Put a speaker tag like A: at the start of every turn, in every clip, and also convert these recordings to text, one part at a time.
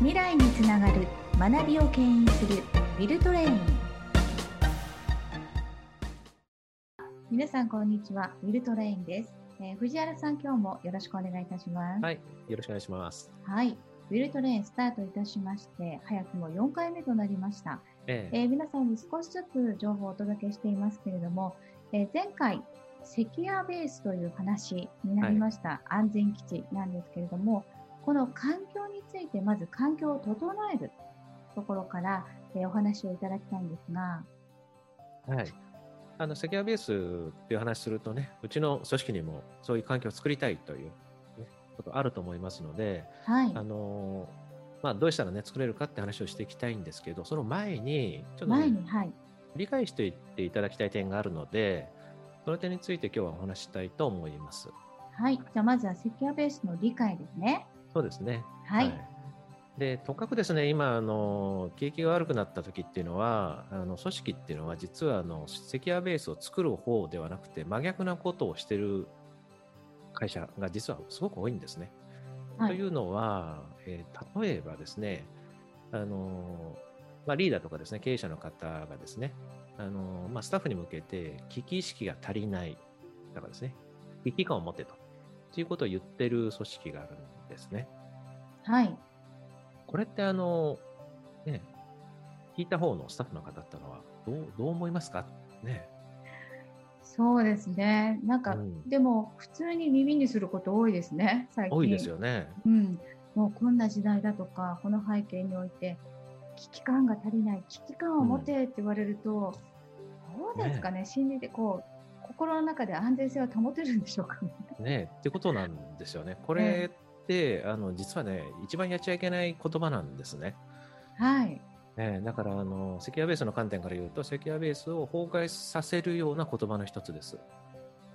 A: 未来につながる学びを牽引するウィルトレイン。皆さんこんにちは。ウィルトレインです、えー藤原さん今日もよろしくお願いいたします。
B: はい、よろしくお願いします。
A: はい。ウィルトレインスタートいたしまして早くも4回目となりました。
B: ええ。
A: えー皆さんに少しずつ情報をお届けしていますけれども、えー前回、セキュアベースという話になりました、安全基地なんですけれども、この環境について、まず環境を整えるところから、えーお話をいただきたいんですが、
B: はい。あの、セキュアベースっていう話するとね、うちの組織にもそういう環境を作りたいという、ね、ことあると思いますので、
A: はい、
B: あのーまあ、どうしたらね、作れるかって話をしていきたいんですけど、その前に、ちょっとね、
A: はい、
B: 理解していっていただきたい点があるので、その点について今日はお話ししたいと思います。
A: はい、じゃあまずはセキュアベースの理解ですね。
B: そうですね。
A: はい、
B: で、とかくですね、今、あの、景気が悪くなった時っていうのは、あの、組織っていうのは、実は、あの、セキュアベースを作る方ではなくて、真逆なことをしてる会社が実はすごく多いんですね。
A: はい
B: というのは、えー例えばですね、あの、まあ、リーダーとかですね、経営者の方がですね、あの、まあ、スタッフに向けて、危機意識が足りない、だからですね、危機感を持ってと、ということを言ってる組織があるんですね。
A: はい、
B: これってあの、ね、聞いた方のスタッフの方ってのはどうどう思いますか？ね。
A: そうですね。なんか、
B: うん
A: でも、普通に耳にすること多いですね、最近。
B: 多いですよね。
A: うん、もうこんな時代だとか、この背景において、危機感が足りない、危機感を持てって言われると、どうですかね、心理でこう、心の中で安全性は保てるんでしょうかね。
B: ねってことなんですよね。これって、あの実はね、一番やっちゃいけない言葉なんですね。
A: はい。
B: ねだからあの、セキュアベースの観点から言うと、セキュアベースを崩壊させるような言葉の一つです。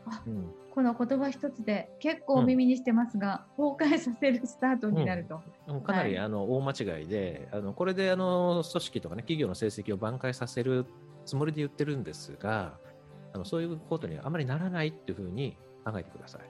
A: あ
B: うん、
A: この言葉一つで結構耳にしてますが、崩壊させるスタートになると。
B: うんかなり、
A: はい
B: あの大間違いで、あのこれであの組織とかね、企業の成績を挽回させるつもりで言ってるんですが、あのそういうことにはあまりならないっていうふうに考えてください。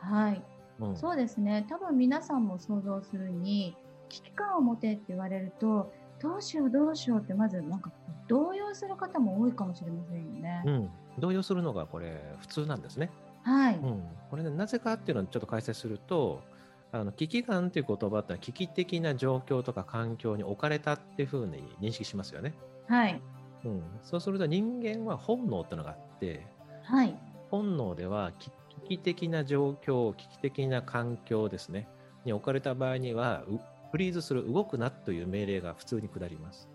A: はい。
B: うん、
A: そうですね。多分皆さんも想像するに、危機感を持てって言われると、どうしようどうしようってまずなんか動揺する方も多いかもしれませんよね。
B: うん、動揺するのがこれ普通なんですね。
A: はい。
B: うん、これね、なぜかっていうのをちょっと解説すると、あの危機感っていう言葉って危機的な状況とか環境に置かれたっていうふうに認識しますよね。
A: はい。
B: うん、そうすると人間は本能ってのがあって、
A: はい。
B: 本能では危危機的な状況、危機的な環境ですね、に置かれた場合には、うフリーズする、動くなという命令が普通に下ります。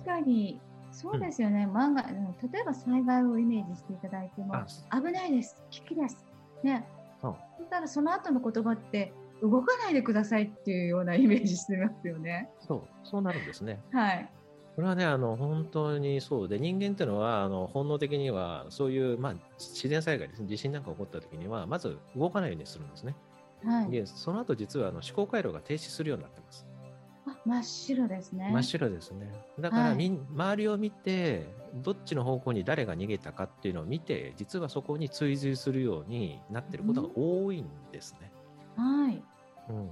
A: 確かに、そうですよね。うん例えば災害をイメージしていただいても、
B: あ
A: 危ないです。危機です。ね。
B: そう
A: そしたらその後の言葉って、動かないでくださいっていうようなイメージしてますよね。
B: そう、そうなるんですね。
A: はい。
B: これはね、あの本当にそうで、人間っていうのはあの本能的には、そういう、まあ、自然災害ですね、地震なんか起こった時には、まず動かないようにするんですね。
A: はい。
B: で、その後実はあの思考回路が停止するようになってます。
A: あ真っ白ですね。
B: 真っ白ですね。だから、
A: はい
B: みん周りを見て、どっちの方向に誰が逃げたかっていうのを見て、実はそこに追随するようになってることが多いんですね。
A: はい。
B: うん。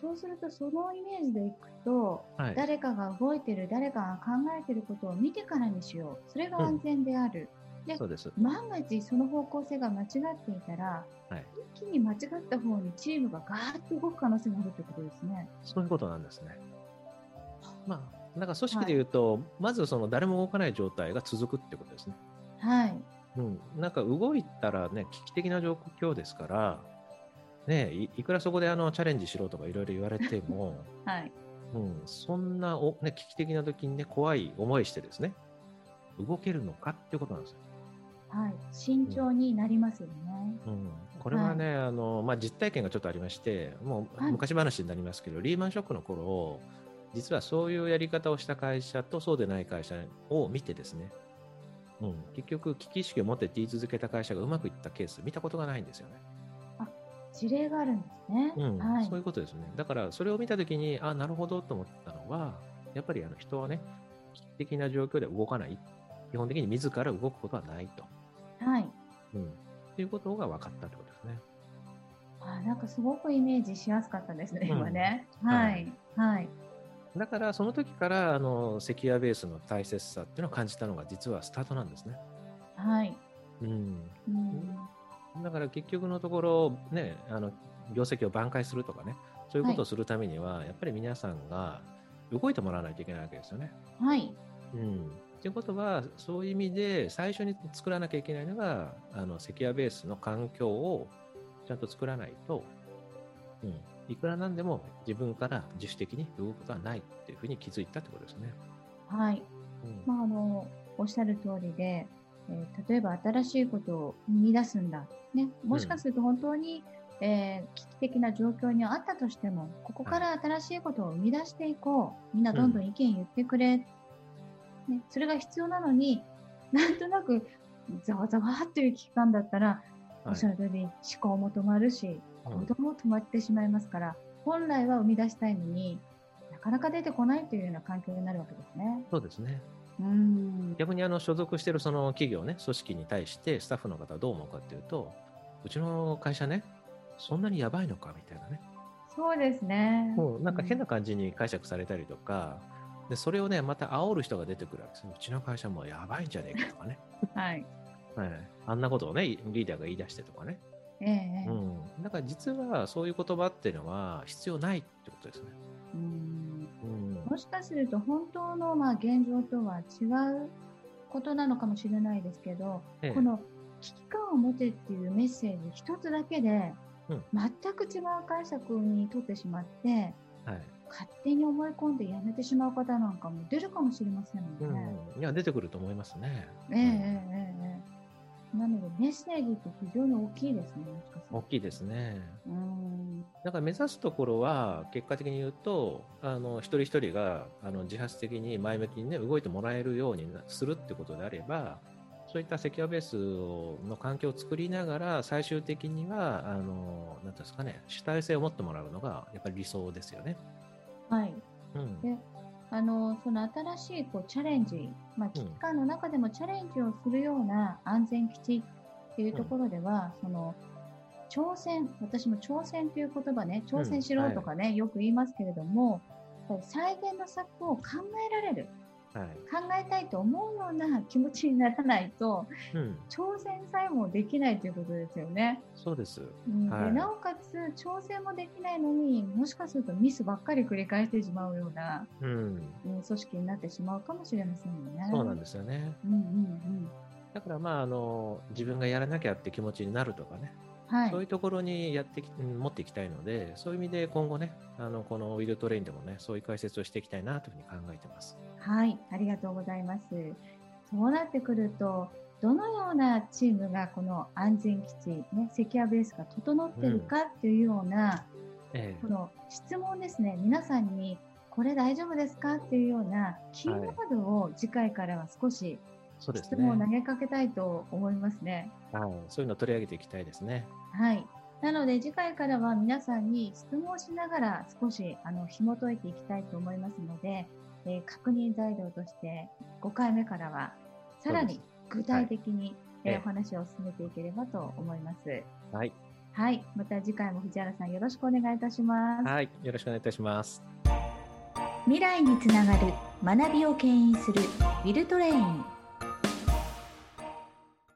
A: そうすると、そのイメージでいくと、
B: はい。
A: 誰かが動いてる、誰かが考えてることを見てからにしよう。それが安全である。で
B: そうです。
A: 万が一その方向性が間違っていたら、
B: はい。
A: 一気に間違った方にチームがガーッと動く可能性があるということですね。
B: そういうことなんですね。まあ、だから組織で言うと、まずその誰も動かない状態が続くってことですね。
A: はい。
B: うん。なんか動いたらね、危機的な状況ですから、ねい、いくらそこであのチャレンジしろとかいろいろ言われても、
A: はい。
B: うん、そんなお、ね、危機的な時にね、怖い思いしてですね、動けるのかっていうことなんですよ。
A: はい。慎重になりますよね。
B: うん、これはね、あのまあ、実体験がちょっとありまして、もう
A: はい
B: 昔話になりますけど、リーマンショックの頃実はそういうやり方をした会社とそうでない会社を見てですね、うん、結局、危機意識を持って言い続けた会社がうまくいったケース、見たことがないんですよね。
A: 事例があるんですね。
B: うん
A: はい
B: そういうことですね。だから、それを見たときに、あ、なるほどと思ったのは、やっぱりあの人はね、危機的な状況で動かない。基本的に自ら動くことはないと。
A: はい。
B: うん。ということが分かったということですね。
A: あなんかすごくイメージしやすかったですね、
B: うん
A: 今ね。
B: は
A: はいい。はい。
B: だからその時からあのセキュアベースの大切さっていうのを感じたのが実はスタートなんですね。
A: はい。
B: うん、
A: うん。
B: だから結局のところ、ね、あの業績を挽回するとかね、そういうことをするためには、やっぱり皆さんが動いてもらわないといけないわけですよね。
A: はい。
B: うん。ということは、そういう意味で最初に作らなきゃいけないのが、あのセキュアベースの環境をちゃんと作らないと、うん、いくらなんでも自分から自主的に動くことはないっていうふうに気づいたってことですね。
A: はい。
B: うん
A: まあ、あの、おっしゃる通りで、えー例えば新しいことを生み出すんだ。ね。もしかすると本当に、えー危機的な状況にあったとしても、ここから新しいことを生み出していこう。みんなどんどん意見言ってくれ。ね。それが必要なのに、なんとなく、ざわざわっていう危機感だったら、お
B: はい
A: っしゃる通り思考も止まるし、
B: うん
A: 行動も止まってしまいますから、本来は生み出したいのになかなか出てこないというような環境になるわけですね。
B: そうですね。
A: うん。
B: 逆にあの所属しているその企業ね、組織に対してスタッフの方はどう思うかっていうと、うちの会社ね、そんなにやばいのかみたいなね。
A: そうですね。
B: もうなんか変な感じに解釈されたりとか、でそれをね、また煽る人が出てくるわけですよ。うちの会社もうやばいんじゃねえかとかね。
A: はい。
B: はい、あんなことをね、リーダーが言い出してとかね。
A: ええええ
B: うん。だから実はそういう言葉っていうのは必要ないってことですね。
A: もしかすると本当のまあ現状とは違うことなのかもしれないですけど、
B: ええ
A: この危機感を持てっていうメッセージ一つだけで、
B: うん
A: 全く違う解釈にとってしまって、
B: はい。
A: 勝手に思い込んでやめてしまう方なんかも出るかもしれませんも
B: うん
A: ね。
B: ん。いや、出てくると思いますね。
A: ええええええなのでメッセージって非常に大きいですね、もしかすると。
B: 大きいですね。
A: うん
B: だから目指すところは、結果的に言うと、あの一人一人があの自発的に前向きに、ね、動いてもらえるようになするってことであれば、そういったセキュアベースをの環境を作りながら、最終的には、あのなんですかね、主体性を持ってもらうのが、やっぱり理想ですよね。
A: はい。
B: うん。
A: であのその新しいこうチャレンジ、まあ、危機感の中でもチャレンジをするような安全基地っていうところでは、その挑戦、私も挑戦という言葉ね、挑戦しろとかね、よく言いますけれども、再現の策を考えられる、
B: はい。
A: 考えたいと思うような気持ちにならないと、
B: うん。
A: 挑戦さえもできないということですよね。
B: そうです。
A: うん
B: はい
A: でなおかつ、挑戦もできないのにもしかするとミスばっかり繰り返してしまうような、
B: うん。
A: うん組織になってしまうかもしれませんよね。
B: そうなんですよね。
A: うんうん
B: だから、まあ、あの、自分がやらなきゃって気持ちになるとかね、
A: うん。はい。
B: そういうところにやってき、うん持っていきたいので、そういう意味で今後ね、あの、このウィルトレインでもね、そういう解説をしていきたいなというふうに考えてます。
A: はい。ありがとうございます。そうなってくると、どのようなチームがこの安全基地、ね、セキュアベースが整ってるかっていうような、
B: え
A: この質問ですね、皆さんにこれ大丈夫ですかっていうようなキーワードを次回からは少し
B: えそうです
A: 質問を投
B: ね。
A: げかけたいと思いますね。
B: はい。そういうのを取り上げていきたいですね。
A: はい。なので次回からは皆さんに質問をしながら少しあの紐解いていきたいと思いますので、えー確認材料として5回目からはさらに具体的に、えー
B: ええ
A: お話を進めていければと思います。
B: はい。
A: はい。また次回も藤原さんよろしくお願いいたします。
B: はい。よろしくお願いいたします。
A: 未来につながる学びを牽引するウィルトレイン